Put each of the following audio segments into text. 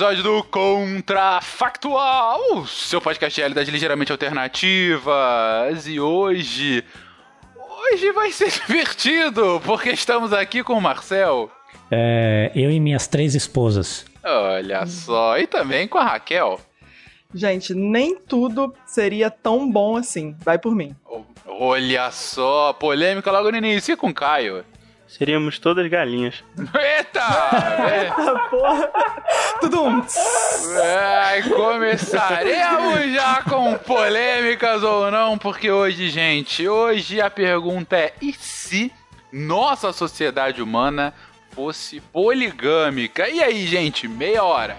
episódio do Contrafactual, seu podcast de realidade ligeiramente alternativas. E hoje. Hoje vai ser divertido, porque estamos aqui com o Marcel. É, eu e minhas três esposas. Olha só, e também com a Raquel. Gente, nem tudo seria tão bom assim. Vai por mim. Olha só, polêmica logo no início. E com o Caio? Seríamos todas galinhas. Eita! Eita porra! Tudo um. É, começaremos já com polêmicas ou não, porque hoje, gente, hoje a pergunta é: e se nossa sociedade humana fosse poligâmica? E aí, gente, meia hora.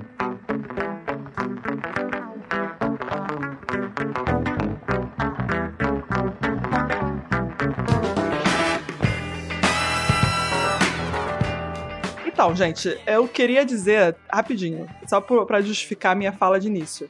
Então, gente, eu queria dizer rapidinho, só para justificar a minha fala de início,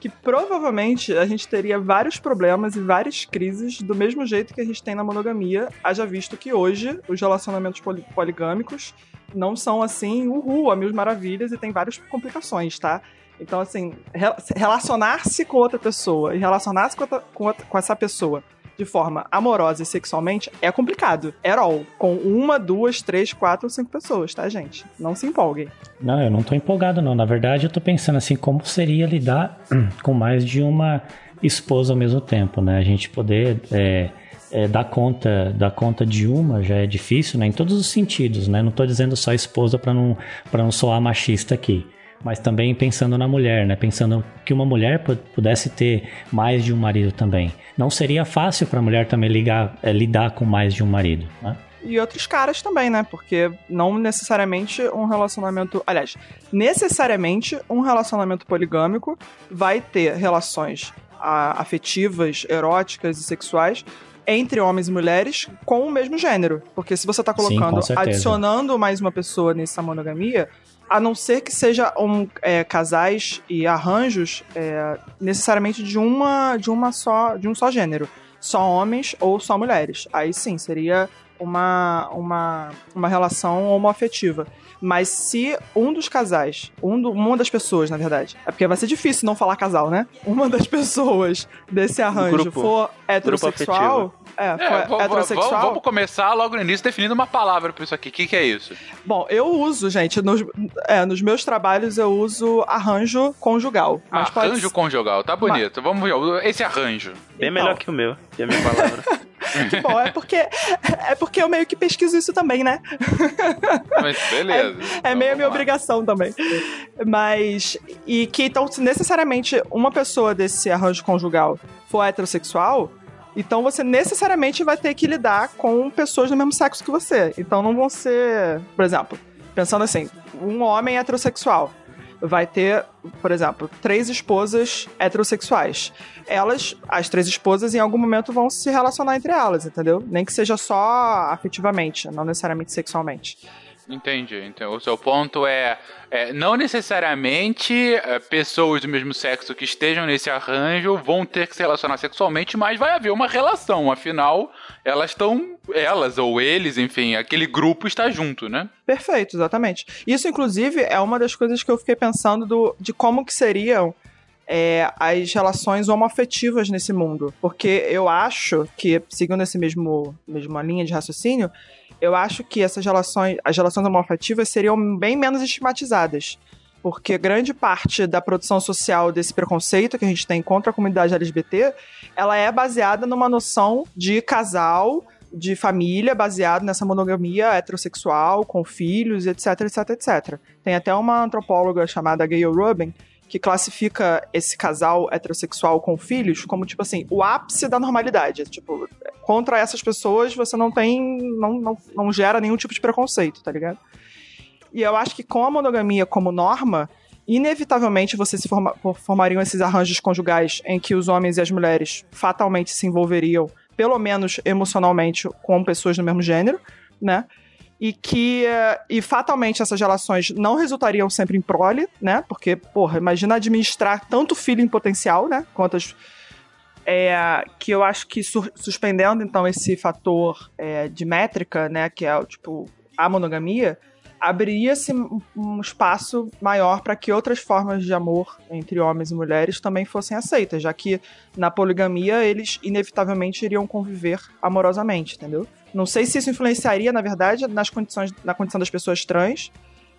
que provavelmente a gente teria vários problemas e várias crises do mesmo jeito que a gente tem na monogamia, haja visto que hoje os relacionamentos poli poligâmicos não são assim, uhul, a mil maravilhas e tem várias complicações, tá? Então, assim, re relacionar-se com outra pessoa e relacionar-se com, com, com essa pessoa de forma amorosa e sexualmente é complicado. At all. Com uma, duas, três, quatro ou cinco pessoas, tá, gente? Não se empolguem. Não, eu não tô empolgado, não. Na verdade, eu tô pensando assim, como seria lidar com mais de uma esposa ao mesmo tempo, né? A gente poder. É, é, dar conta dar conta de uma já é difícil, né? Em todos os sentidos, né? Não tô dizendo só esposa para não para não soar machista aqui mas também pensando na mulher, né? Pensando que uma mulher pudesse ter mais de um marido também. Não seria fácil para a mulher também ligar, é, lidar com mais de um marido, né? E outros caras também, né? Porque não necessariamente um relacionamento. Aliás, necessariamente um relacionamento poligâmico vai ter relações afetivas, eróticas e sexuais entre homens e mulheres com o mesmo gênero. Porque se você está colocando, Sim, adicionando mais uma pessoa nessa monogamia, a não ser que seja um, é, casais e arranjos é, necessariamente de uma de uma só de um só gênero, só homens ou só mulheres. Aí sim seria uma uma, uma relação homoafetiva. Mas se um dos casais, um do, uma das pessoas, na verdade, é porque vai ser difícil não falar casal, né? Uma das pessoas desse arranjo grupo, for heterossexual, é, é heterossexual. Vamos, vamos, começar logo no início definindo uma palavra para isso aqui. O que, que, é isso? Bom, eu uso, gente, nos, é, nos meus trabalhos eu uso arranjo conjugal. arranjo pode... conjugal, tá bonito. Mas... Vamos ver esse arranjo. Bem então... melhor que o meu, que é a minha palavra. Bom, é porque, é porque eu meio que pesquiso isso também, né? Mas beleza. É, é meio a minha obrigação também. Mas. E que então, se necessariamente uma pessoa desse arranjo conjugal for heterossexual, então você necessariamente vai ter que lidar com pessoas do mesmo sexo que você. Então não vão ser. Por exemplo, pensando assim, um homem heterossexual vai ter, por exemplo, três esposas heterossexuais. Elas, as três esposas, em algum momento vão se relacionar entre elas, entendeu? Nem que seja só afetivamente, não necessariamente sexualmente. Entendi. Então, o seu ponto é, é não necessariamente é, pessoas do mesmo sexo que estejam nesse arranjo vão ter que se relacionar sexualmente, mas vai haver uma relação. Afinal, elas estão, elas ou eles, enfim, aquele grupo está junto, né? Perfeito, exatamente. Isso, inclusive, é uma das coisas que eu fiquei pensando do, de como que seriam é, as relações homoafetivas nesse mundo. Porque eu acho que, seguindo esse mesmo mesma linha de raciocínio, eu acho que essas relações, as relações homoafetivas seriam bem menos estigmatizadas. Porque grande parte da produção social desse preconceito que a gente tem contra a comunidade LGBT, ela é baseada numa noção de casal, de família, baseado nessa monogamia heterossexual, com filhos, etc, etc, etc. Tem até uma antropóloga chamada Gayle Rubin, que classifica esse casal heterossexual com filhos como, tipo assim, o ápice da normalidade. Tipo, contra essas pessoas você não tem. não, não, não gera nenhum tipo de preconceito, tá ligado? E eu acho que com a monogamia como norma, inevitavelmente você se forma, formariam esses arranjos conjugais em que os homens e as mulheres fatalmente se envolveriam, pelo menos emocionalmente, com pessoas do mesmo gênero, né? E que eh, e fatalmente essas relações não resultariam sempre em prole, né? Porque, porra, imagina administrar tanto filho em potencial, né? Quantas é, que eu acho que su suspendendo então esse fator é, de métrica, né, que é tipo a monogamia, abriria-se um espaço maior para que outras formas de amor entre homens e mulheres também fossem aceitas, já que na poligamia eles inevitavelmente iriam conviver amorosamente, entendeu? Não sei se isso influenciaria, na verdade, nas condições, na condição das pessoas trans.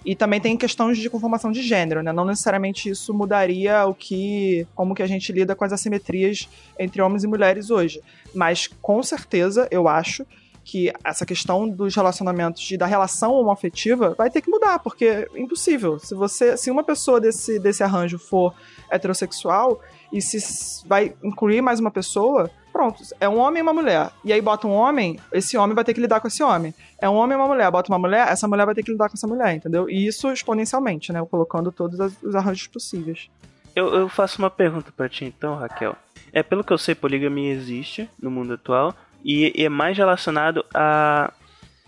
E também tem questões de conformação de gênero, né? Não necessariamente isso mudaria o que. como que a gente lida com as assimetrias entre homens e mulheres hoje. Mas com certeza, eu acho que essa questão dos relacionamentos e da relação homoafetiva vai ter que mudar, porque é impossível. Se você, se uma pessoa desse, desse arranjo for heterossexual e se vai incluir mais uma pessoa, pronto, é um homem e uma mulher. E aí bota um homem, esse homem vai ter que lidar com esse homem. É um homem e uma mulher, bota uma mulher, essa mulher vai ter que lidar com essa mulher, entendeu? E isso exponencialmente, né? Colocando todos os arranjos possíveis. Eu, eu faço uma pergunta para ti então, Raquel. É, pelo que eu sei, poligamia existe no mundo atual, e, é mais relacionado a,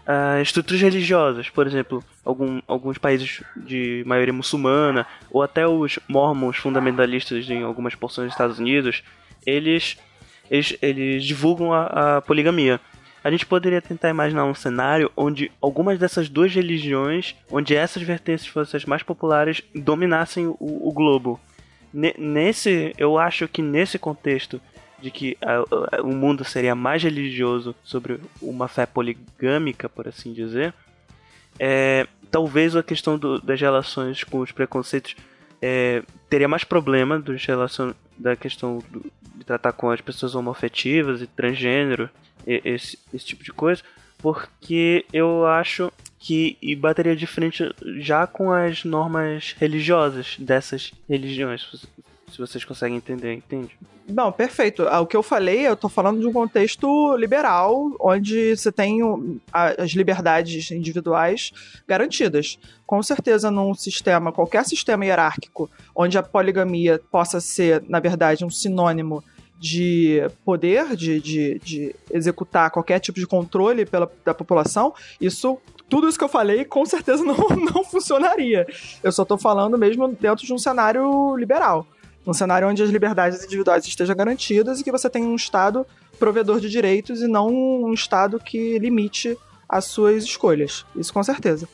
a, estruturas religiosas, por exemplo, algum, alguns países de maioria muçulmana ou até os mormons fundamentalistas em algumas porções dos Estados Unidos, eles eles, eles divulgam a, a poligamia. A gente poderia tentar imaginar um cenário onde algumas dessas duas religiões, onde essas vertentes fossem as mais populares, dominassem o, o globo. nesse, eu acho que nesse contexto de que a, a, o mundo seria mais religioso sobre uma fé poligâmica, por assim dizer, é, talvez a questão do, das relações com os preconceitos é, teria mais problema dos da questão do, de tratar com as pessoas homoafetivas e transgênero, e, esse, esse tipo de coisa, porque eu acho que e bateria de frente já com as normas religiosas dessas religiões se vocês conseguem entender, entende? Não, perfeito. Ah, o que eu falei, eu tô falando de um contexto liberal, onde você tem as liberdades individuais garantidas. Com certeza, num sistema, qualquer sistema hierárquico, onde a poligamia possa ser, na verdade, um sinônimo de poder, de, de, de executar qualquer tipo de controle pela, da população, isso tudo isso que eu falei com certeza não, não funcionaria. Eu só tô falando mesmo dentro de um cenário liberal. Um cenário onde as liberdades individuais estejam garantidas e que você tenha um Estado provedor de direitos e não um Estado que limite as suas escolhas. Isso com certeza.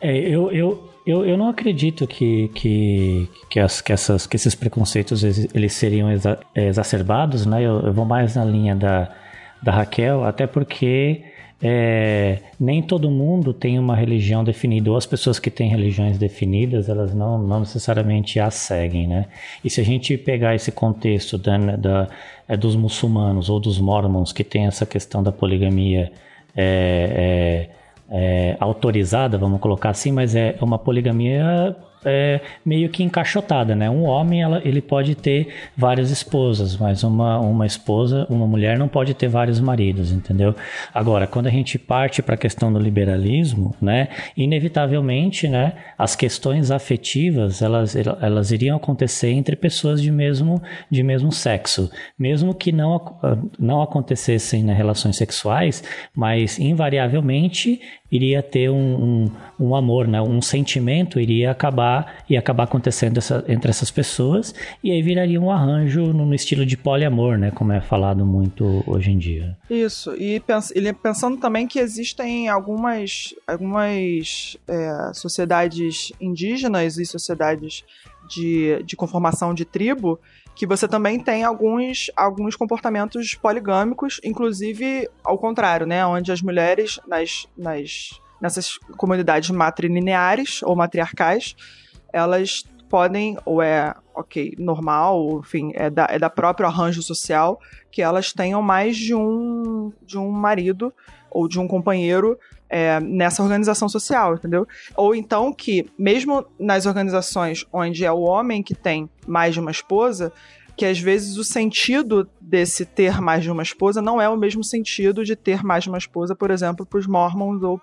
É, eu, eu, eu, eu não acredito que, que, que, as, que, essas, que esses preconceitos eles seriam exa, exacerbados, né? Eu, eu vou mais na linha da, da Raquel, até porque é, nem todo mundo tem uma religião definida, ou as pessoas que têm religiões definidas, elas não, não necessariamente as seguem, né? E se a gente pegar esse contexto da, da é, dos muçulmanos ou dos mormons que tem essa questão da poligamia é, é, é autorizada, vamos colocar assim, mas é uma poligamia é, meio que encaixotada, né? Um homem ela, ele pode ter várias esposas, mas uma, uma esposa, uma mulher não pode ter vários maridos, entendeu? Agora, quando a gente parte para a questão do liberalismo, né? Inevitavelmente, né? As questões afetivas elas, elas iriam acontecer entre pessoas de mesmo, de mesmo sexo, mesmo que não, não acontecessem né, relações sexuais, mas invariavelmente iria ter um, um, um, amor, né? um sentimento iria acabar e acabar acontecendo essa, entre essas pessoas e aí viraria um arranjo no, no, estilo de poliamor, né? Como é falado muito hoje em dia. Isso. E pens pensando também que existem algumas algumas é, sociedades indígenas e sociedades de, de conformação de tribo que você também tem alguns, alguns comportamentos poligâmicos, inclusive ao contrário, né? Onde as mulheres nas, nas, nessas comunidades matrilineares ou matriarcais, elas podem, ou é, ok, normal, enfim, é da, é da próprio arranjo social, que elas tenham mais de um, de um marido ou de um companheiro é, nessa organização social, entendeu? Ou então que, mesmo nas organizações onde é o homem que tem mais de uma esposa, que às vezes o sentido desse ter mais de uma esposa não é o mesmo sentido de ter mais de uma esposa, por exemplo, para os mormons ou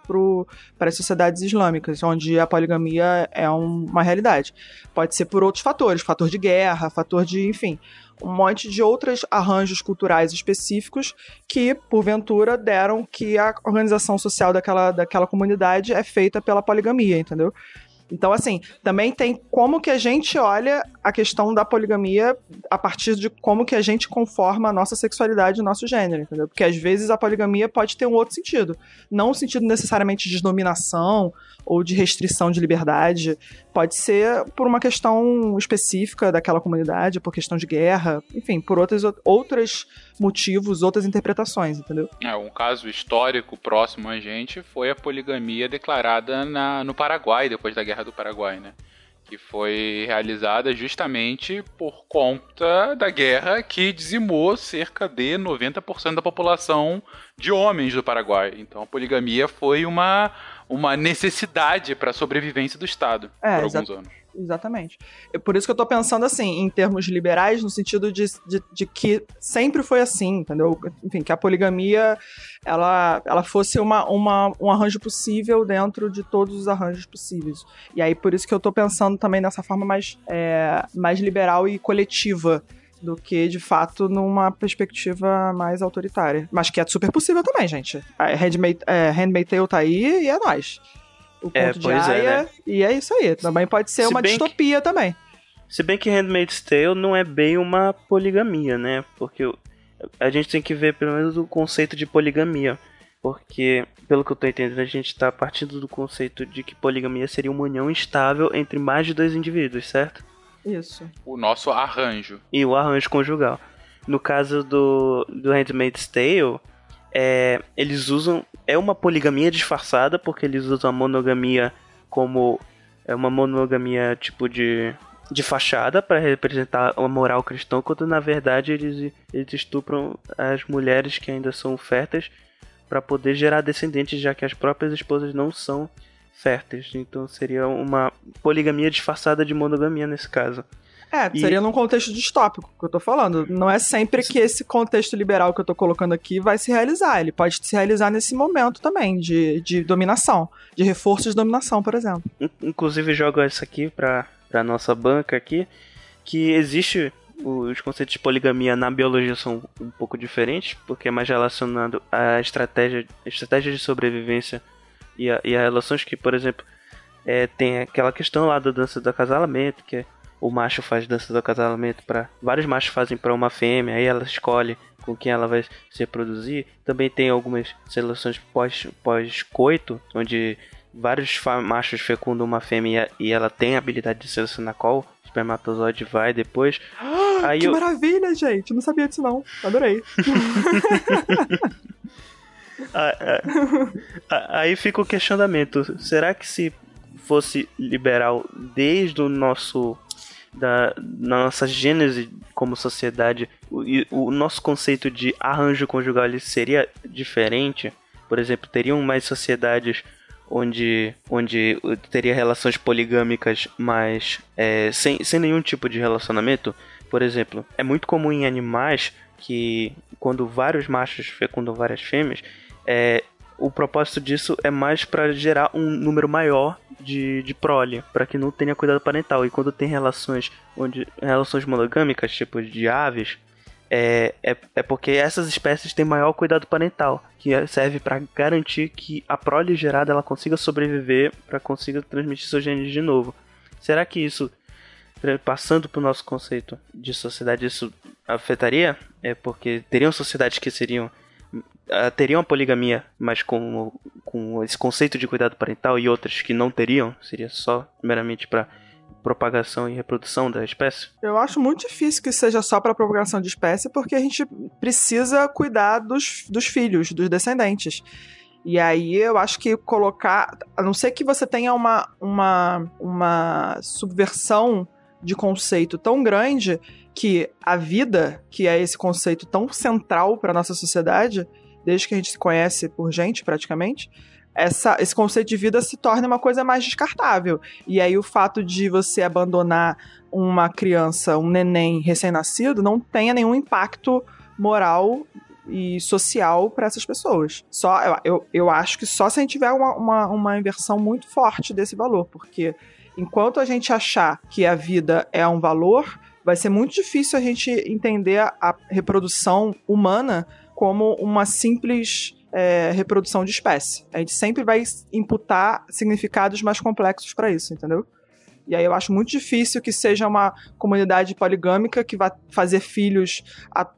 para as sociedades islâmicas, onde a poligamia é um, uma realidade. Pode ser por outros fatores, fator de guerra, fator de, enfim, um monte de outros arranjos culturais específicos que, porventura, deram que a organização social daquela, daquela comunidade é feita pela poligamia, entendeu? Então, assim, também tem como que a gente olha a questão da poligamia a partir de como que a gente conforma a nossa sexualidade e nosso gênero, entendeu? Porque às vezes a poligamia pode ter um outro sentido. Não um sentido necessariamente de dominação ou de restrição de liberdade. Pode ser por uma questão específica daquela comunidade, por questão de guerra, enfim, por outros, outros motivos, outras interpretações, entendeu? É, um caso histórico próximo a gente foi a poligamia declarada na, no Paraguai, depois da Guerra do Paraguai, né? que foi realizada justamente por conta da guerra que dizimou cerca de 90% da população de homens do Paraguai. Então a poligamia foi uma, uma necessidade para a sobrevivência do Estado é, por alguns anos. Exatamente. É por isso que eu tô pensando assim, em termos liberais, no sentido de, de, de, que sempre foi assim, entendeu? Enfim, que a poligamia ela, ela fosse uma, uma, um arranjo possível dentro de todos os arranjos possíveis. E aí, por isso que eu tô pensando também nessa forma mais, é, mais liberal e coletiva do que, de fato, numa perspectiva mais autoritária. Mas que é super possível também, gente. Handmaid, é, Handmaid Tale tá aí e é nóis o É, conto de pois é, Aya, né? e é isso aí. Também pode ser Se uma bem que- distopia também. Se bem que Handmaid's Tale não é bem uma poligamia, né? Porque a gente tem que ver pelo menos o conceito de poligamia. Porque, pelo que eu tô entendendo, a gente tá partindo do conceito de que poligamia seria uma união estável entre mais de dois indivíduos, certo? Isso. O nosso arranjo. E o arranjo conjugal. No caso do, do Handmaid's Tale, é, eles usam. É uma poligamia disfarçada, porque eles usam a monogamia como. É uma monogamia tipo de. De fachada para representar a moral cristã, quando na verdade eles, eles estupram as mulheres que ainda são férteis para poder gerar descendentes, já que as próprias esposas não são férteis. Então seria uma poligamia disfarçada de monogamia nesse caso. É, E- seria num contexto distópico que eu tô falando. Não é sempre que esse contexto liberal que eu tô colocando aqui vai se realizar. Ele pode se realizar nesse momento também, de, de dominação, de reforço de dominação, por exemplo. In- Inclusive jogo isso aqui pra, pra nossa banca aqui, que existe os conceitos de poligamia na biologia são um pouco diferentes, porque é mais relacionado à estratégia, estratégia de sobrevivência e a, e a relações que, por exemplo, é, tem aquela questão lá da dança do acasalamento, que é o macho faz dança do acasalamento para vários machos fazem para uma fêmea, aí ela escolhe com quem ela vai se reproduzir. Também tem algumas seleções pós pós coito, onde vários machos fecundam uma fêmea e ela tem a habilidade de selecionar qual espermatozoide vai depois. Aí que eu- maravilha, gente. Não sabia disso, não. Adorei. Aí fica o questionamento: será que se fosse liberal desde o nosso da na nossa gênese como sociedade, o, o nosso conceito de arranjo conjugal ele seria diferente? Por exemplo, teriam mais sociedades onde, onde teria relações poligâmicas, mas é, sem, sem nenhum tipo de relacionamento? Por exemplo, é muito comum em animais que quando vários machos fecundam várias fêmeas, é, o propósito disso é mais para gerar um número maior de, de prole, para que não tenha cuidado parental. E quando tem relações onde relações monogâmicas, tipo de aves, é, é, é porque essas espécies têm maior cuidado parental, que serve para garantir que a prole gerada ela consiga sobreviver, para consiga transmitir seus genes de novo. Será que isso, passando para o nosso conceito de sociedade, isso afetaria? É porque teriam sociedades que seriam ah, teriam a poligamia, mas com, com esse conceito de cuidado parental e outras que não teriam, seria só meramente para propagação e reprodução da espécie? Eu acho muito difícil que seja só para propagação de espécie, porque a gente precisa cuidar dos, dos filhos, dos descendentes. E aí eu acho que colocar. A não ser que você tenha uma, uma, uma subversão de conceito tão grande que a vida, que é esse conceito tão central para nossa sociedade, desde que a gente se conhece por gente, praticamente, essa, esse conceito de vida se torna uma coisa mais descartável. E aí o fato de você abandonar uma criança, um neném recém-nascido, não tenha nenhum impacto moral e social para essas pessoas. Só eu, eu, eu, acho que só se a gente tiver uma, uma, uma inversão muito forte desse valor, porque enquanto a gente achar que a vida é um valor, vai ser muito difícil a gente entender a reprodução humana como uma simples é, reprodução de espécie. A gente sempre vai imputar significados mais complexos para isso, entendeu? E aí eu acho muito difícil que seja uma comunidade poligâmica que vai fazer filhos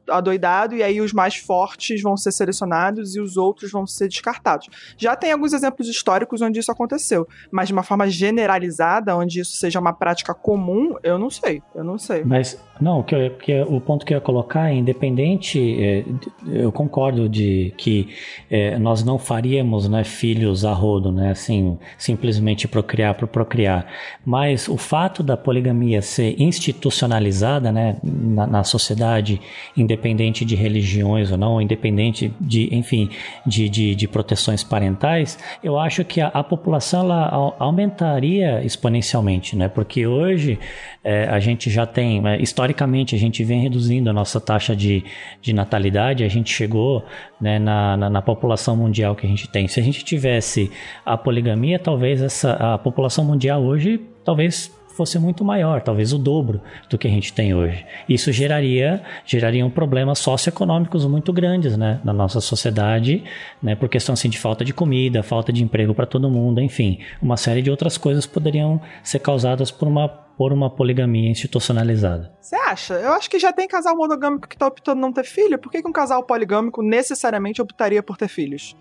adoidado e aí os mais fortes vão ser selecionados e os outros vão ser descartados. Já tem alguns exemplos históricos onde isso aconteceu, mas de uma forma generalizada, onde isso seja uma prática comum, eu não sei. Eu não sei. Mas não, que que o ponto que eu ia colocar é independente, é, eu concordo de que é, nós não faríamos né, filhos a rodo, né, assim, simplesmente procriar por procriar, mas o fato da poligamia ser institucionalizada né, na, na sociedade, independente de religiões ou não, independente de, enfim, de, de, de proteções parentais, eu acho que a, a população ela aumentaria exponencialmente, né, porque hoje é, a gente já tem, é, historicamente, a gente vem reduzindo a nossa taxa de, de natalidade, a gente chegou né, na, na, na, população mundial que a gente tem. Se a gente tivesse a poligamia, talvez essa, a população mundial hoje, talvez fosse muito maior, talvez o dobro do que a gente tem hoje. Isso geraria, geraria um problemas socioeconômicos muito grandes, né, na nossa sociedade, né, por questão assim de falta de comida, falta de emprego para todo mundo, enfim, uma série de outras coisas poderiam ser causadas por uma por uma poligamia institucionalizada. Você acha? Eu acho que já tem casal monogâmico que tá optando não ter filho. Por que, que um casal poligâmico necessariamente optaria por ter filhos?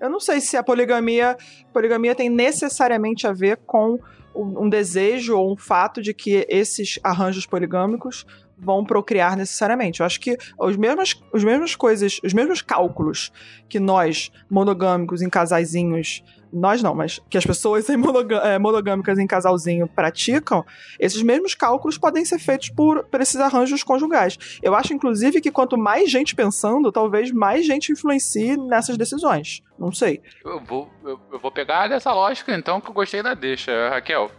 Eu não sei se a poligamia, poligamia tem necessariamente a ver com um desejo ou um fato de que esses arranjos poligâmicos vão procriar necessariamente. Eu acho que os mesmos, os mesmos coisas, os mesmos cálculos que nós, monogâmicos em casaizinhos, nós não, mas que as pessoas é, monogâmicas em casalzinho praticam, esses mesmos cálculos podem ser feitos por, por esses arranjos conjugais. Eu acho, inclusive, que quanto mais gente pensando, talvez mais gente influencie nessas decisões. Não sei. Eu vou, eu, eu vou pegar dessa lógica, então, que eu gostei da deixa, Raquel.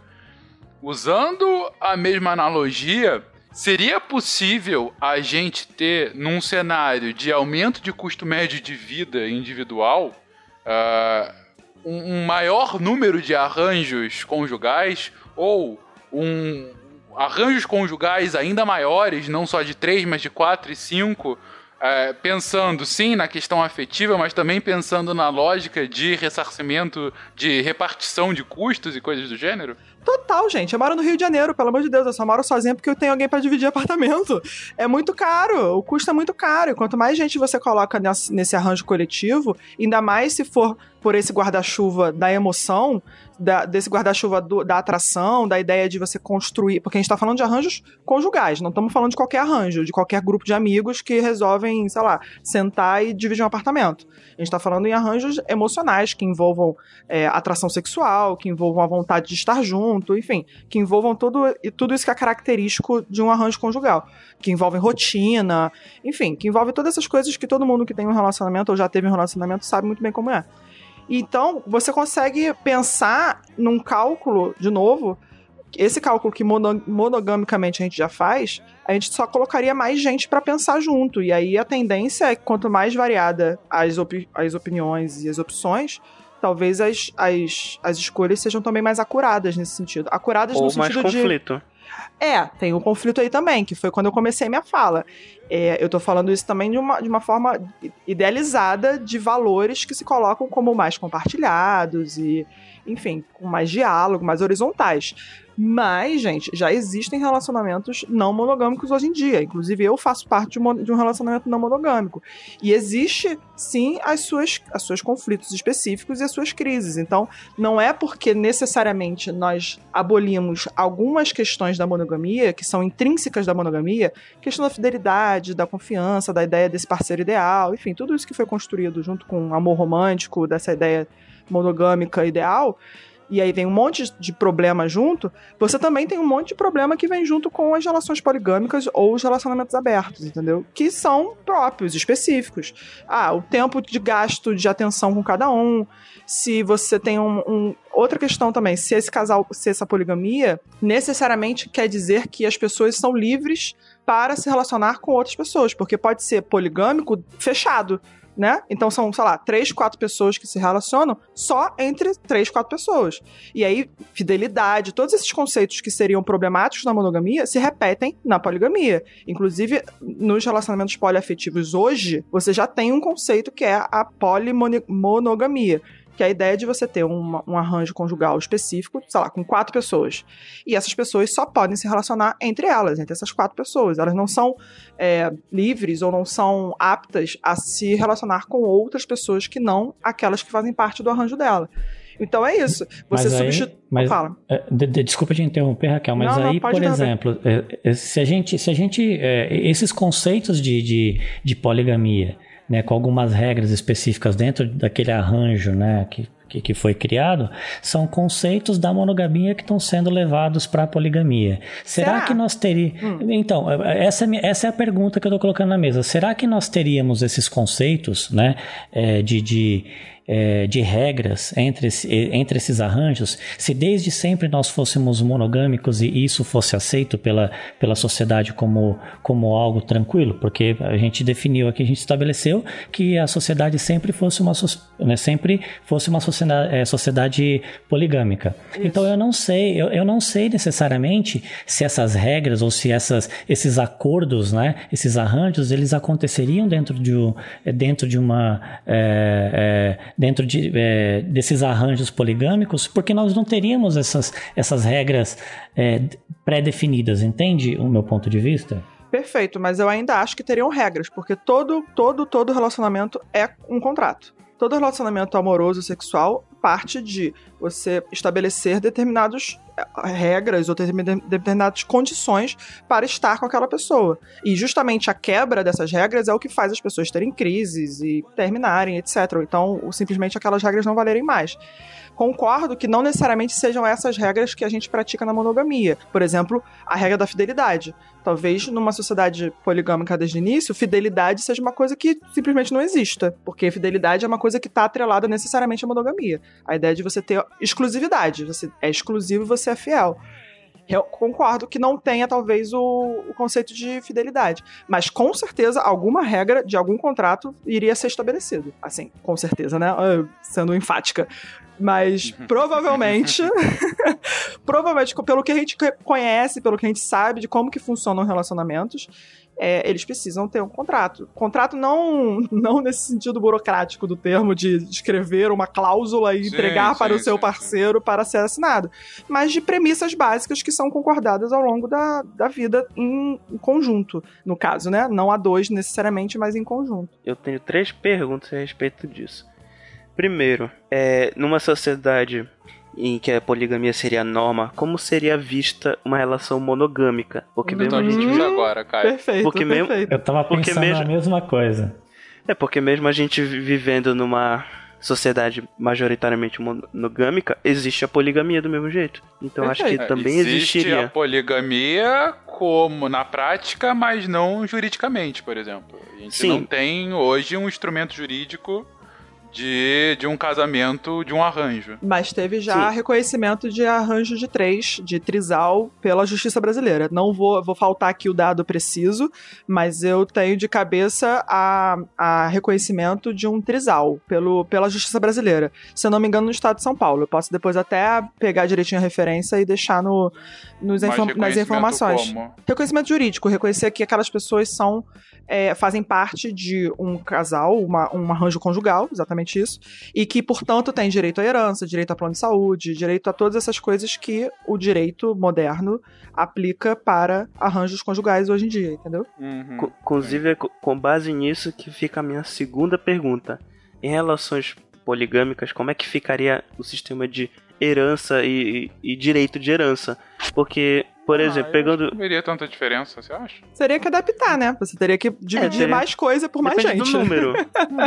Usando a mesma analogia, Seria possível a gente ter, num cenário de aumento de custo médio de vida individual, uh, um, maior número de arranjos conjugais ou um arranjos conjugais ainda maiores, não só de três, mas de quatro e cinco, uh, pensando sim na questão afetiva, mas também pensando na lógica de ressarcimento, de repartição de custos e coisas do gênero? Total, gente. Eu moro no Rio de Janeiro, pelo amor de Deus. Eu só moro sozinha porque eu tenho alguém para dividir apartamento. É muito caro. O custo é muito caro. E quanto mais gente você coloca nesse, nesse arranjo coletivo, ainda mais se for por esse guarda-chuva da emoção, da, desse guarda-chuva da atração, da ideia de você construir. Porque a gente tá falando de arranjos conjugais, não estamos falando de qualquer arranjo, de qualquer grupo de amigos que resolvem, sei lá, sentar e dividir um apartamento. A gente tá falando em arranjos emocionais que envolvam é, atração sexual, que envolvam a vontade de estar junto, enfim, que envolvam tudo, tudo isso que é característico de um arranjo conjugal. Que envolvem rotina, enfim, que envolve todas essas coisas que todo mundo que tem um relacionamento ou já teve um relacionamento sabe muito bem como é. Então, você consegue pensar num cálculo, de novo, esse cálculo que monogamicamente a gente já faz, a gente só colocaria mais gente para pensar junto. E aí a tendência é que quanto mais variada as, opi as opiniões e as opções, talvez as, as, as escolhas sejam também mais acuradas nesse sentido. Acuradas Ou no sentido mais conflito. de. É, tem um conflito aí também, que foi quando eu comecei minha fala. É, eu tô falando isso também de uma, de uma forma idealizada de valores que se colocam como mais compartilhados e, enfim, com mais diálogo, mais horizontais. Mas, gente, já existem relacionamentos não monogâmicos hoje em dia. Inclusive, eu faço parte de um relacionamento não monogâmico. E existe, sim, as suas, as seus conflitos específicos e as suas crises. Então, não é porque necessariamente nós abolimos algumas questões da monogamia, que são intrínsecas da monogamia, questão da fidelidade, da confiança, da ideia desse parceiro ideal, enfim, tudo isso que foi construído junto com o amor romântico, dessa ideia monogâmica ideal e aí vem um monte de problema junto, você também tem um monte de problema que vem junto com as relações poligâmicas ou os relacionamentos abertos, entendeu? Que são próprios, específicos. Ah, o tempo de gasto de atenção com cada um, se você tem um, um outra questão também, se esse casal, se essa poligamia necessariamente quer dizer que as pessoas são livres para se relacionar com outras pessoas, porque pode ser poligâmico fechado né? Então são, sei lá, três, quatro pessoas que se relacionam só entre três, quatro pessoas. E aí, fidelidade, todos esses conceitos que seriam problemáticos na monogamia se repetem na poligamia. Inclusive, nos relacionamentos poliafetivos hoje, você já tem um conceito que é a polimonogamia que é a ideia de você ter um, um arranjo conjugal específico, sei lá, com quatro pessoas. E essas pessoas só podem se relacionar entre elas, entre essas quatro pessoas. Elas não são é, livres ou não são aptas a se relacionar com outras pessoas que não aquelas que fazem parte do arranjo dela. Então é isso. Você substitui. Fala. É, de, de, desculpa te interromper, Raquel, mas não, aí, não, por exemplo, é, se a gente. Se a gente é, esses conceitos de, de, de poligamia né, com algumas regras específicas dentro daquele arranjo né, que, que, que foi criado, são conceitos da monogamia que estão sendo levados para a poligamia. Será, Será, que nós teríamos. Hum. Então, essa, é essa é a pergunta que eu estou colocando na mesa. Será que nós teríamos esses conceitos né, é, de, de é, de regras entre, entre esses arranjos, se desde sempre nós fôssemos monogâmicos e isso fosse aceito pela, pela sociedade como, como algo tranquilo, porque a gente definiu aqui, a gente estabeleceu que a sociedade sempre fosse uma, né, sempre fosse uma sociedade, é, sociedade poligâmica. Isso. Então eu não sei, eu, eu não sei necessariamente se essas regras ou se essas, esses acordos, né, esses arranjos, eles aconteceriam dentro de, dentro de uma é, é, dentro de, é, desses arranjos poligâmicos, porque nós não teríamos essas, essas regras é, pré-definidas, entende o meu ponto de vista? Perfeito, mas eu ainda acho que teriam regras, porque todo, todo, todo relacionamento é um contrato. Todo relacionamento amoroso sexual parte de você estabelecer determinados eh, regras ou determinadas condições para estar com aquela pessoa. E justamente a quebra dessas regras é o que faz as pessoas terem crises e terminarem, etc. Ou então, simplesmente aquelas regras não valerem mais concordo que não necessariamente sejam essas regras que a gente pratica na monogamia. Por exemplo, a regra da fidelidade. Talvez numa sociedade poligâmica desde o início, fidelidade seja uma coisa que simplesmente não exista. Porque fidelidade é uma coisa que está atrelada necessariamente à monogamia. A ideia de você ter exclusividade. Você é exclusivo e você é fiel. Eu concordo que não tenha, talvez, o, o, conceito de fidelidade. Mas, com certeza, alguma regra de algum contrato iria ser estabelecido. Assim, com certeza, né? Ah, sendo enfática. Mas uhum. provavelmente, provavelmente, pelo que a gente conhece, pelo que a gente sabe de como que funcionam relacionamentos, é, eles precisam ter um contrato. Contrato não, não nesse sentido burocrático do termo de escrever uma cláusula e sim, entregar sim, para o seu sim, parceiro para ser assinado, mas de premissas básicas que são concordadas ao longo da, da vida em, em conjunto, no caso, né? Não a dois necessariamente, mas em conjunto. Eu tenho três perguntas a respeito disso. Primeiro, é, numa sociedade em que a poligamia seria a norma, como seria vista uma relação monogâmica? Porque mesmo a gente viu agora, cara. Perfeito, porque perfeito. Mesmo, eu tava pensando mesmo, a mesma coisa. É porque mesmo a gente vivendo numa sociedade majoritariamente monogâmica, existe a poligamia do mesmo jeito. Então acho que também existe existiria. a poligamia como na prática, mas não juridicamente, por exemplo. A gente Sim. não tem hoje um instrumento jurídico de, de um casamento, de um arranjo. Mas teve já Sim. reconhecimento de arranjo de três, de trisal, pela justiça brasileira. Não vou, vou faltar aqui o dado preciso, mas eu tenho de cabeça a, a reconhecimento de um trisal pelo, pela justiça brasileira. Se eu não me engano, no estado de São Paulo. Eu posso depois até pegar direitinho a referência e deixar no, nos inform nas informações. Como? Reconhecimento jurídico, reconhecer que aquelas pessoas são é, fazem parte de um casal, uma, um arranjo conjugal, exatamente isso, e que, portanto, tem direito à herança, direito a plano de saúde, direito a todas essas coisas que o direito moderno aplica para arranjos conjugais hoje em dia, entendeu? Uhum. Inclusive, é com base nisso que fica a minha segunda pergunta. Em relações poligâmicas, como é que ficaria o sistema de herança e, e, direito de herança. Porque, por ah, exemplo, pegando. Não veria tanta diferença, você acha? Seria que adaptar, né? Você teria que dividir é, teria... mais coisa por mais Depende gente. do número.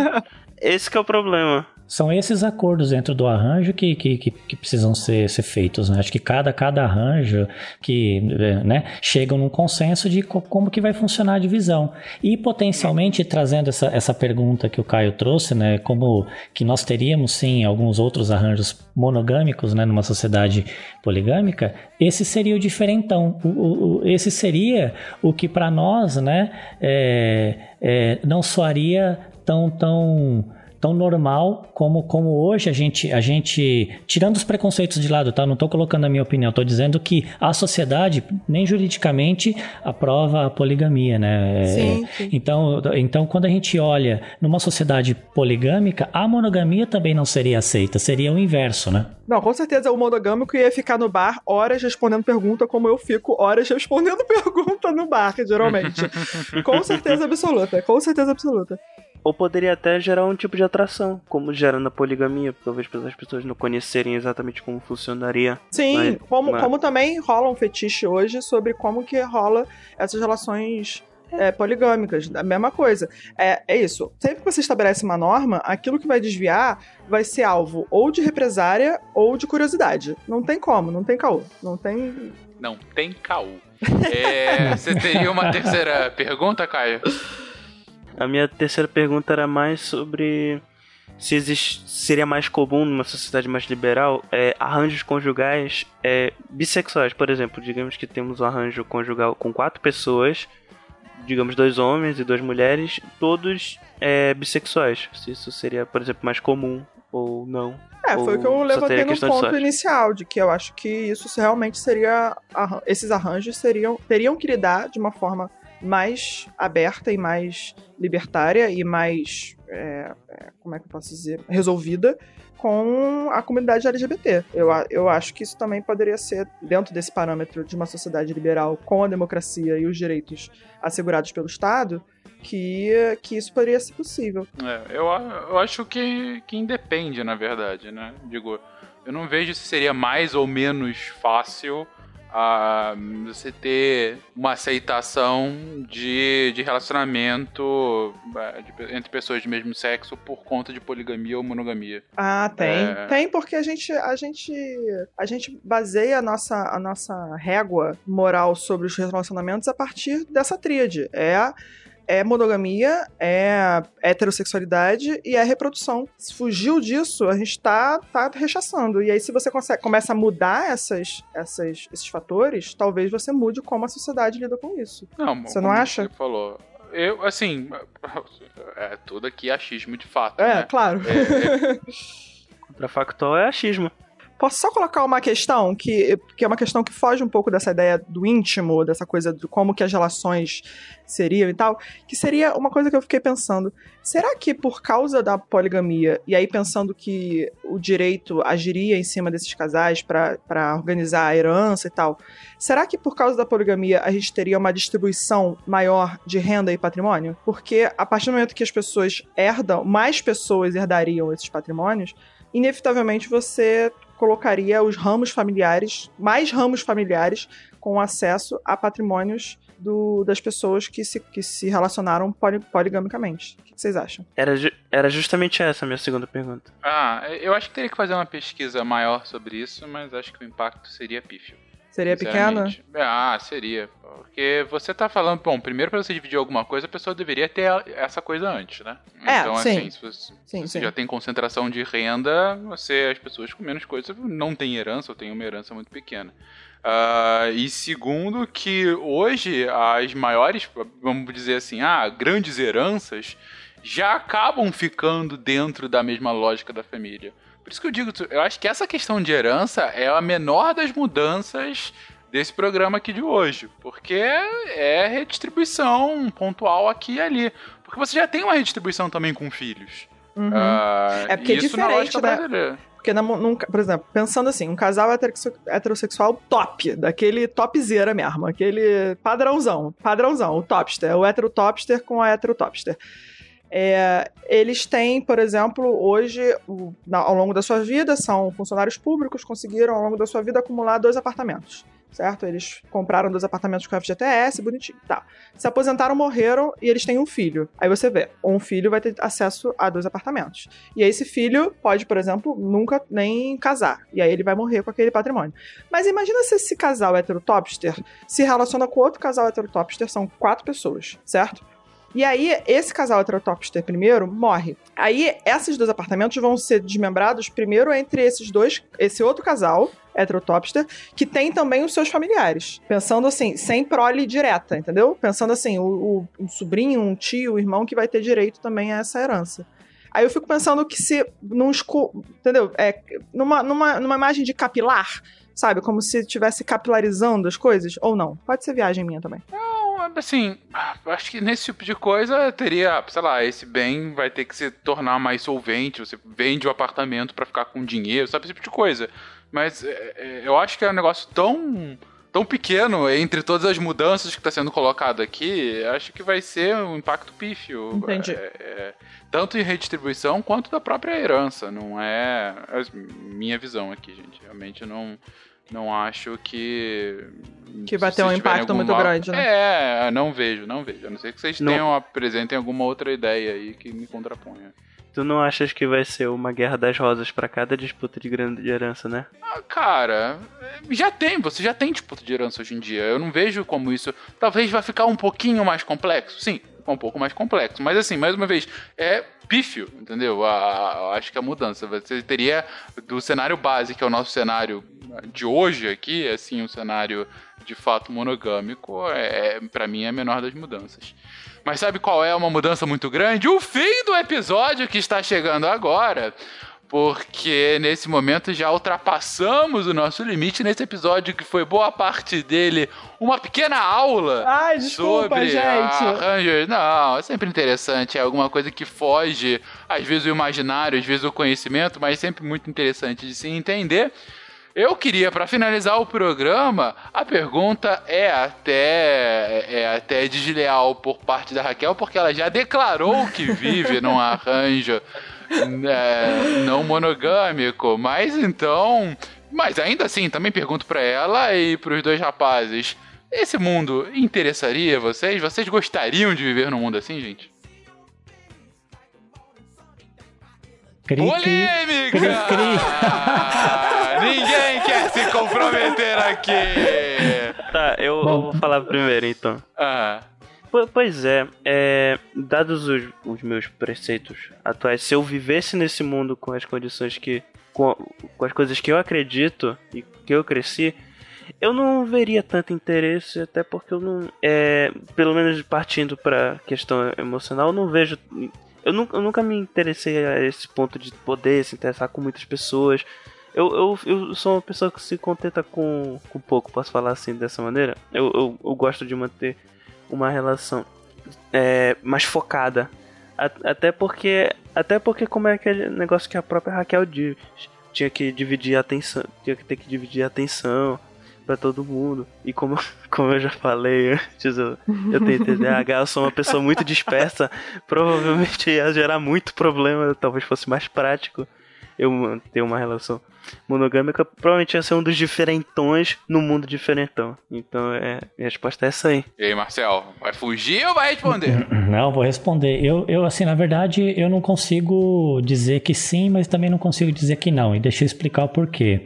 esse que é o problema. São esses acordos dentro do arranjo que, que, que, que precisam ser, ser feitos. Né? Acho que cada, cada arranjo que né, chegam num consenso de co como que vai funcionar a divisão. E potencialmente trazendo essa, essa pergunta que o Caio trouxe, né, como que nós teríamos sim alguns outros arranjos monogâmicos né, numa sociedade poligâmica, esse seria o diferentão. O, o, esse seria o que para nós né, é, é, não soaria tão, tão tão normal como, como hoje a gente, a gente, tirando os preconceitos de lado, tá? Não estou colocando a minha opinião, estou dizendo que a sociedade, nem juridicamente, aprova a poligamia, né? Sim, sim. Então, então, quando a gente olha numa sociedade poligâmica, a monogamia também não seria aceita, seria o inverso, né? Não, com certeza o monogâmico ia ficar no bar horas respondendo pergunta, como eu fico horas respondendo pergunta no bar, geralmente. com certeza absoluta, com certeza absoluta. Ou poderia até gerar um tipo de atração, como gera na poligamia, talvez as pessoas não conhecerem exatamente como funcionaria. Sim, mas, como, mas... como também rola um fetiche hoje sobre como que rola essas relações é, poligâmicas. A mesma coisa. É, é isso. Sempre que você estabelece uma norma, aquilo que vai desviar vai ser alvo ou de represária ou de curiosidade. Não tem como, não tem caô. Não tem. Não tem caô. É, você teria uma terceira pergunta, Caio? A minha terceira pergunta era mais sobre se existe, seria mais comum numa sociedade mais liberal é, arranjos conjugais é, bissexuais. Por exemplo, digamos que temos um arranjo conjugal com quatro pessoas, digamos dois homens e duas mulheres, todos é, bissexuais. Se isso seria, por exemplo, mais comum ou não. É, foi o que eu levantei no de ponto inicial, de que eu acho que isso realmente seria. Esses arranjos seriam, teriam que lidar de uma forma mais aberta e mais libertária e mais. é, é, como é que eu posso dizer? Resolvida com a comunidade LGBT. Eu, eu acho que isso também poderia ser, dentro desse parâmetro de uma sociedade liberal com a democracia e os direitos assegurados pelo Estado, que, que isso poderia ser possível. É, eu, eu acho que, que independe, na verdade, né? Digo, eu não vejo se seria mais ou menos fácil ah, você ter uma aceitação de, de relacionamento ah, de entre pessoas do mesmo sexo por conta de poligamia ou monogamia. Ah, tem. É. Tem, porque a gente, a gente, a gente baseia a nossa, a nossa régua moral sobre os relacionamentos a partir dessa tríade. É, a- é monogamia, é heterossexualidade e é reprodução. Se fugiu disso, a gente tá, tá rechaçando. E aí, se você consegue, começa a mudar essas, essas, esses fatores, talvez você mude como a sociedade lida com isso. Não, Você não acha? Você falou. Eu, assim, é tudo aqui achismo de fato. É, né? claro. É, Contrafactual é achismo. Posso só colocar uma questão que, que é uma questão que foge um pouco dessa ideia do íntimo, dessa coisa de como que as relações seriam e tal, que seria uma coisa que eu fiquei pensando. Será que por causa da poligamia, e aí pensando que o direito agiria em cima desses casais para organizar a herança e tal, será que por causa da poligamia a gente teria uma distribuição maior de renda e patrimônio? Porque a partir do momento que as pessoas herdam, mais pessoas herdariam esses patrimônios, inevitavelmente você colocaria os ramos familiares, mais ramos familiares, com acesso a patrimônios do- das pessoas que se, que se relacionaram poli- poligamicamente. O que vocês acham? Era, ju- era justamente essa a minha segunda pergunta. Ah, eu acho que teria que fazer uma pesquisa maior sobre isso, mas acho que o impacto seria pífio. Seria pequena? Ah, seria. Porque você tá falando, bom, primeiro pra você dividir alguma coisa, a pessoa deveria ter essa coisa antes, né? É, então, sim. assim, se você, Sim, você sim. já tem concentração de renda, você, as pessoas com menos coisa não têm herança ou têm uma herança muito pequena. Ah, e segundo, que hoje as maiores, vamos dizer assim, ah, grandes heranças já acabam ficando dentro da mesma lógica da família. Por isso que eu digo, eu acho que essa questão de herança é a menor das mudanças desse programa aqui de hoje. Porque é redistribuição pontual aqui e ali. Porque você já tem uma redistribuição também com filhos. Uhum. Ah, É porque é lógica diferente, né? brasileira. Porque, na- num- por exemplo, pensando assim, um casal heterosse- heterossexual top, daquele topzera mesmo, aquele padrãozão, padrãozão, o topster, o heterotopster com a heterotopster. É, eles têm, por exemplo, hoje, o- na- ao longo da sua vida, são funcionários públicos, conseguiram ao longo da sua vida acumular dois apartamentos. certo? Eles compraram dois apartamentos com FGTS, bonitinho, tá. Se aposentaram, morreram e eles têm um filho. Aí você vê, um filho vai ter acesso a dois apartamentos. E aí esse filho pode, por exemplo, nunca nem casar. E aí ele vai morrer com aquele patrimônio. Mas imagina se esse casal heterotopster se relaciona com outro casal heterotopster, são quatro pessoas, certo? E aí, esse casal heterotopster primeiro morre. Aí, esses dois apartamentos vão ser desmembrados primeiro entre esses dois, esse outro casal heterotopster, que tem também os seus familiares. Pensando assim, sem prole direta, entendeu? Pensando assim, o, o, um sobrinho, um tio, um irmão que vai ter direito também a essa herança. Aí eu fico pensando que se num entendeu? É, numa, numa, numa imagem de capilar, sabe? Como se estivesse capilarizando as coisas, ou não. Pode ser viagem minha também. Não, assim, acho que nesse tipo de coisa teria, sei lá, esse bem vai ter que se tornar mais solvente, você vende o apartamento para ficar com dinheiro, sabe? Esse tipo de coisa. Mas é, é, eu acho que é um negócio tão tão pequeno entre todas as mudanças que está sendo colocado aqui, acho que vai ser um impacto pífio. Entendi. É, é, tanto em redistribuição quanto da própria herança. Não é a minha visão aqui, gente. Realmente não, não acho que. Que vai ter um impacto muito grande, né? É, não vejo, não vejo. A não ser que vocês não. tenham, apresentem alguma outra ideia aí que me contraponha. Tu não achas que vai ser uma guerra das rosas para cada disputa de grande herança, né? Ah, cara, já tem, você já tem disputa de herança hoje em dia. Eu não vejo como isso. Talvez vai ficar um pouquinho mais complexo. Sim, um pouco mais complexo. Mas assim, mais uma vez, é pífio, entendeu? A, a, acho que a mudança. Você teria do cenário base, que é o nosso cenário de hoje aqui, assim, um cenário de fato monogâmico, é, para mim é a menor das mudanças. Mas sabe qual é uma mudança muito grande? O fim do episódio que está chegando agora. Porque nesse momento já ultrapassamos o nosso limite nesse episódio que foi boa parte dele uma pequena aula Ai, desculpa, sobre gente. arranjos. Não, é sempre interessante, é alguma coisa que foge, às vezes o imaginário, às vezes o conhecimento, mas sempre muito interessante de se entender. Eu queria, para finalizar o programa, a pergunta é até, é até desleal por parte da Raquel, porque ela já declarou que vive num arranjo é, não monogâmico. Mas então. Mas ainda assim, também pergunto para ela e para os dois rapazes: esse mundo interessaria vocês? Vocês gostariam de viver num mundo assim, gente? Cri, Polêmica! Cri, cri. Ninguém quer se comprometer aqui! Tá, eu, eu vou falar primeiro então. Ah. Pois é, é, dados os, os meus preceitos atuais, se eu vivesse nesse mundo com as condições que. Com, com as coisas que eu acredito e que eu cresci, eu não veria tanto interesse, até porque eu não. É, pelo menos partindo pra questão emocional, eu não vejo. Eu nunca, eu nunca me interessei a esse ponto de poder se interessar com muitas pessoas. Eu, eu, eu sou uma pessoa que se contenta com, com pouco, posso falar assim dessa maneira. Eu, eu, eu gosto de manter uma relação é, mais focada. Até porque, até porque como é aquele negócio que a própria Raquel diz, tinha que dividir a atenção, tinha que ter que dividir a atenção pra todo mundo. E como, como eu já falei antes, eu, eu tenho TDAH, eu sou uma pessoa muito dispersa, provavelmente ia gerar muito problema, talvez fosse mais prático eu manter uma relação monogâmica, provavelmente ia ser um dos diferentões no mundo diferentão. Então, é, a resposta é essa aí. E aí, Marcel, vai fugir ou vai responder? Não, vou responder. Eu, eu, assim, na verdade, eu não consigo dizer que sim, mas também não consigo dizer que não. E deixa eu explicar o porquê.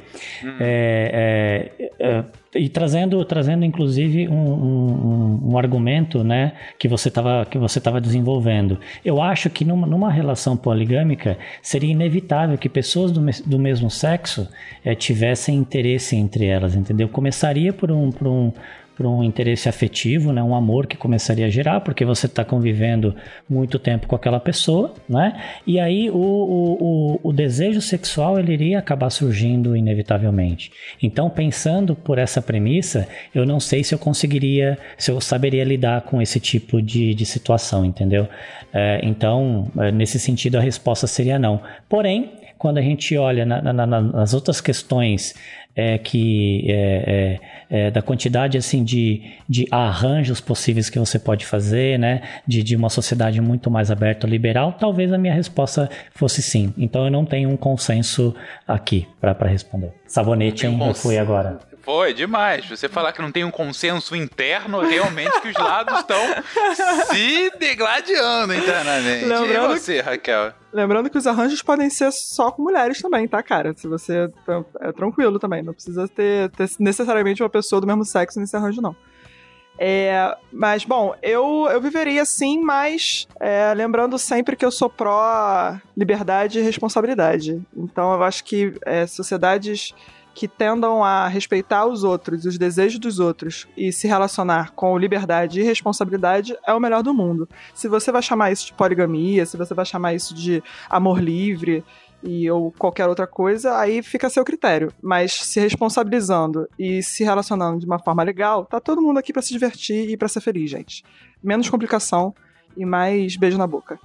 É, é, é, e trazendo, trazendo inclusive um, um, um argumento, né, que você estava desenvolvendo. Eu acho que numa, numa relação poligâmica seria inevitável que pessoas do, do mesmo sexo eh, tivessem interesse entre elas, entendeu? Começaria por um, por um por um interesse afetivo, né, um amor que começaria a gerar, porque você está convivendo muito tempo com aquela pessoa, né? E aí o, o, o, o desejo sexual ele iria acabar surgindo inevitavelmente. Então, pensando por essa premissa, eu não sei se eu conseguiria, se eu saberia lidar com esse tipo de, de situação, entendeu? É, então, é, nesse sentido, a resposta seria não. Porém, quando a gente olha na- na- na- nas outras questões é, que é, é, é, da quantidade assim de, de arranjos possíveis que você pode fazer, né, de, de uma sociedade muito mais aberta, liberal, talvez a minha resposta fosse sim. Então eu não tenho um consenso aqui para responder. Sabonete eu fui agora. Pô, é demais. Você falar que não tem um consenso interno, realmente que os lados estão se degladiando internamente. Lembrando e você, Raquel? Lembrando que os arranjos podem ser só com mulheres também, tá, cara? Se você. É tranquilo também. Não precisa ter, ter necessariamente uma pessoa do mesmo sexo nesse arranjo, não. É, mas, bom, eu, eu viveria assim, mas é, lembrando sempre que eu sou pró liberdade e responsabilidade. Então eu acho que é, sociedades que tendam a respeitar os outros, os desejos dos outros e se relacionar com liberdade e responsabilidade é o melhor do mundo. Se você vai chamar isso de poligamia, se você vai chamar isso de amor livre, e ou qualquer outra coisa, aí fica a seu critério. Mas se responsabilizando e se relacionando de uma forma legal, tá todo mundo aqui para se divertir e para ser feliz, gente. Menos complicação e mais beijo na boca.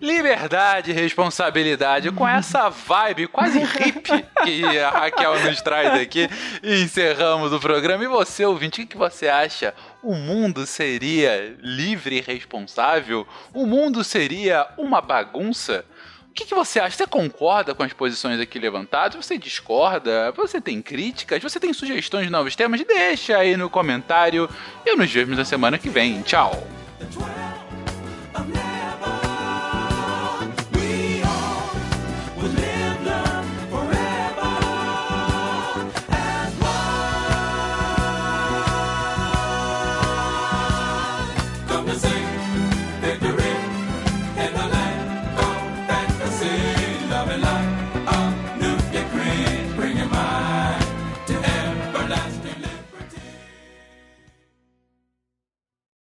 Liberdade e responsabilidade. Com essa vibe quase hippie que a Raquel nos traz aqui, encerramos o programa. E você, ouvinte, o que você acha? O mundo seria livre e responsável? O mundo seria uma bagunça? que, que você acha? Você concorda com as posições aqui levantadas? Você discorda? Você tem críticas? Você tem sugestões de novos temas? Deixa aí no comentário. E nos vemos na semana que vem. Tchau!